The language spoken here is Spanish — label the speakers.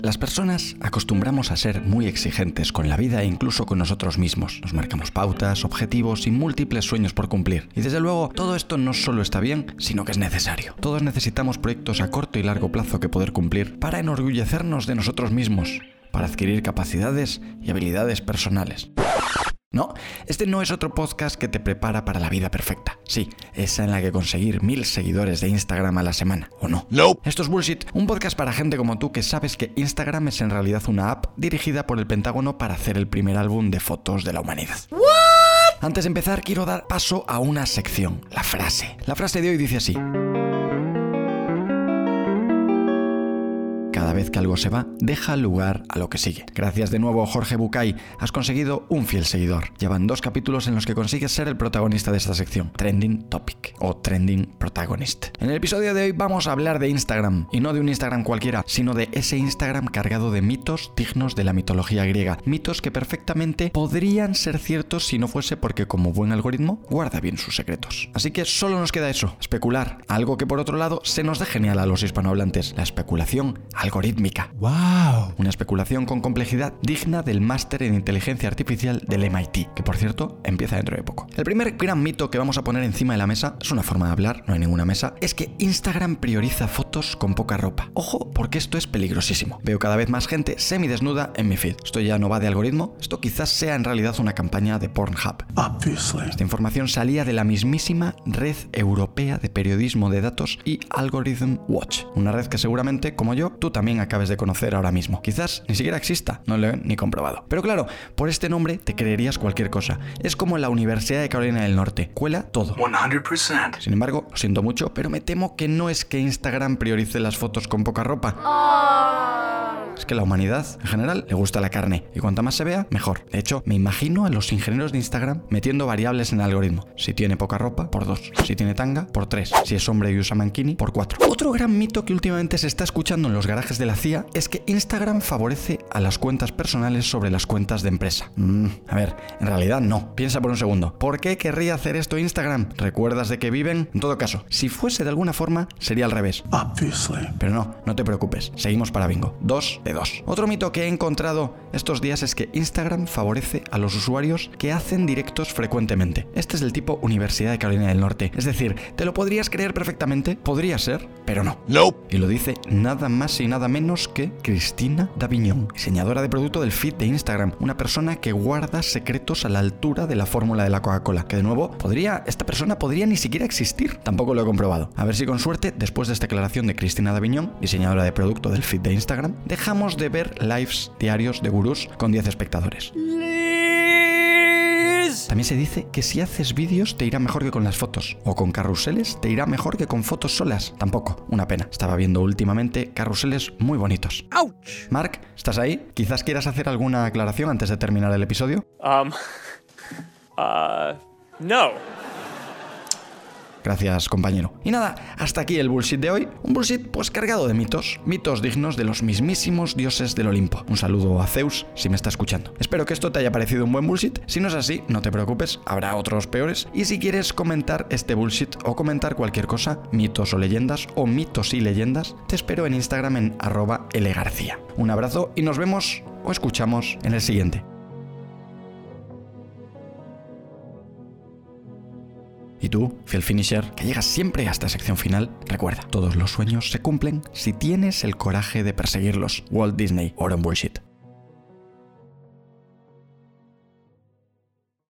Speaker 1: Las personas acostumbramos a ser muy exigentes con la vida e incluso con nosotros mismos. Nos marcamos pautas, objetivos y múltiples sueños por cumplir. Y desde luego, todo esto no solo está bien, sino que es necesario. Todos necesitamos proyectos a corto y largo plazo que poder cumplir para enorgullecernos de nosotros mismos, para adquirir capacidades y habilidades personales. No, este no es otro podcast que te prepara para la vida perfecta. Sí, esa en la que conseguir mil seguidores de Instagram a la semana, ¿o no?
Speaker 2: No.
Speaker 1: Esto es bullshit, un podcast para gente como tú que sabes que Instagram es en realidad una app dirigida por el Pentágono para hacer el primer álbum de fotos de la humanidad. Antes de empezar, quiero dar paso a una sección, la frase. La frase de hoy dice así. Cada vez que algo se va, deja lugar a lo que sigue. Gracias de nuevo, Jorge Bucay. Has conseguido un fiel seguidor. Llevan dos capítulos en los que consigues ser el protagonista de esta sección, Trending Topic o Trending Protagonist. En el episodio de hoy vamos a hablar de Instagram, y no de un Instagram cualquiera, sino de ese Instagram cargado de mitos dignos de la mitología griega. Mitos que perfectamente podrían ser ciertos si no fuese porque como buen algoritmo guarda bien sus secretos. Así que solo nos queda eso, especular, algo que por otro lado se nos da genial a los hispanohablantes, la especulación algorítmica.
Speaker 2: Wow.
Speaker 1: Una especulación con complejidad digna del máster en inteligencia artificial del MIT, que por cierto empieza dentro de poco. El primer gran mito que vamos a poner encima de la mesa, es una forma de hablar, no hay ninguna mesa, es que Instagram prioriza fotos con poca ropa. Ojo, porque esto es peligrosísimo. Veo cada vez más gente semidesnuda en mi feed. Esto ya no va de algoritmo, esto quizás sea en realidad una campaña de Pornhub.
Speaker 2: Obviously.
Speaker 1: Esta información salía de la mismísima Red Europea de Periodismo de Datos y Algorithm Watch, una red que seguramente, como yo, tú también acabes de conocer ahora mismo. Quizás ni siquiera exista, no lo he ni comprobado. Pero claro, por este nombre te creerías cualquier cosa. Es como la Universidad de Carolina del Norte, cuela todo.
Speaker 2: 100%.
Speaker 1: Sin embargo, lo siento mucho, pero me temo que no es que Instagram priorice las fotos con poca ropa. Es que la humanidad, en general, le gusta la carne. Y cuanta más se vea, mejor. De hecho, me imagino a los ingenieros de Instagram metiendo variables en el algoritmo. Si tiene poca ropa, por dos. Si tiene tanga, por tres. Si es hombre y usa mankini, por cuatro. Otro gran mito que últimamente se está escuchando en los garajes de la CIA es que Instagram favorece a las cuentas personales sobre las cuentas de empresa. Mm, a ver, en realidad no. Piensa por un segundo. ¿Por qué querría hacer esto Instagram? ¿Recuerdas de qué viven? En todo caso, si fuese de alguna forma, sería al revés.
Speaker 2: Obviously.
Speaker 1: Pero no, no te preocupes, seguimos para bingo. Dos de dos. Otro mito que he encontrado estos días es que Instagram favorece a los usuarios que hacen directos frecuentemente. Este es del tipo Universidad de Carolina del Norte. Es decir, te lo podrías creer perfectamente, podría ser, pero no.
Speaker 2: Nope.
Speaker 1: Y lo dice nada más y nada menos que Cristina Davignon, diseñadora de producto del feed de Instagram, una persona que guarda secretos a la altura de la fórmula de la Coca-Cola, que de nuevo podría, esta persona podría ni siquiera existir. Tampoco lo he comprobado. A ver si con suerte, después de esta aclaración de Cristina Davignon, diseñadora de producto del feed de Instagram, dejamos de ver lives diarios de gurús con 10 espectadores. También se dice que si haces vídeos te irá mejor que con las fotos, o con carruseles te irá mejor que con fotos solas. Tampoco, una pena. Estaba viendo últimamente carruseles muy bonitos.
Speaker 2: Ouch.
Speaker 1: Mark, ¿estás ahí? Quizás quieras hacer alguna aclaración antes de terminar el episodio.
Speaker 3: Um, uh, no.
Speaker 1: Gracias, compañero. Y nada, hasta aquí el bullshit de hoy. Un bullshit pues cargado de mitos, mitos dignos de los mismísimos dioses del Olimpo. Un saludo a Zeus si me está escuchando. Espero que esto te haya parecido un buen bullshit. Si no es así, no te preocupes, habrá otros peores. Y si quieres comentar este bullshit o comentar cualquier cosa, mitos o leyendas o mitos y leyendas, te espero en Instagram en arroba lgarcía. Un abrazo y nos vemos o escuchamos en el siguiente. Y tú, fiel finisher, que llegas siempre a esta sección final, recuerda, todos los sueños se cumplen si tienes el coraje de perseguirlos. Walt Disney, Oro en Bullshit.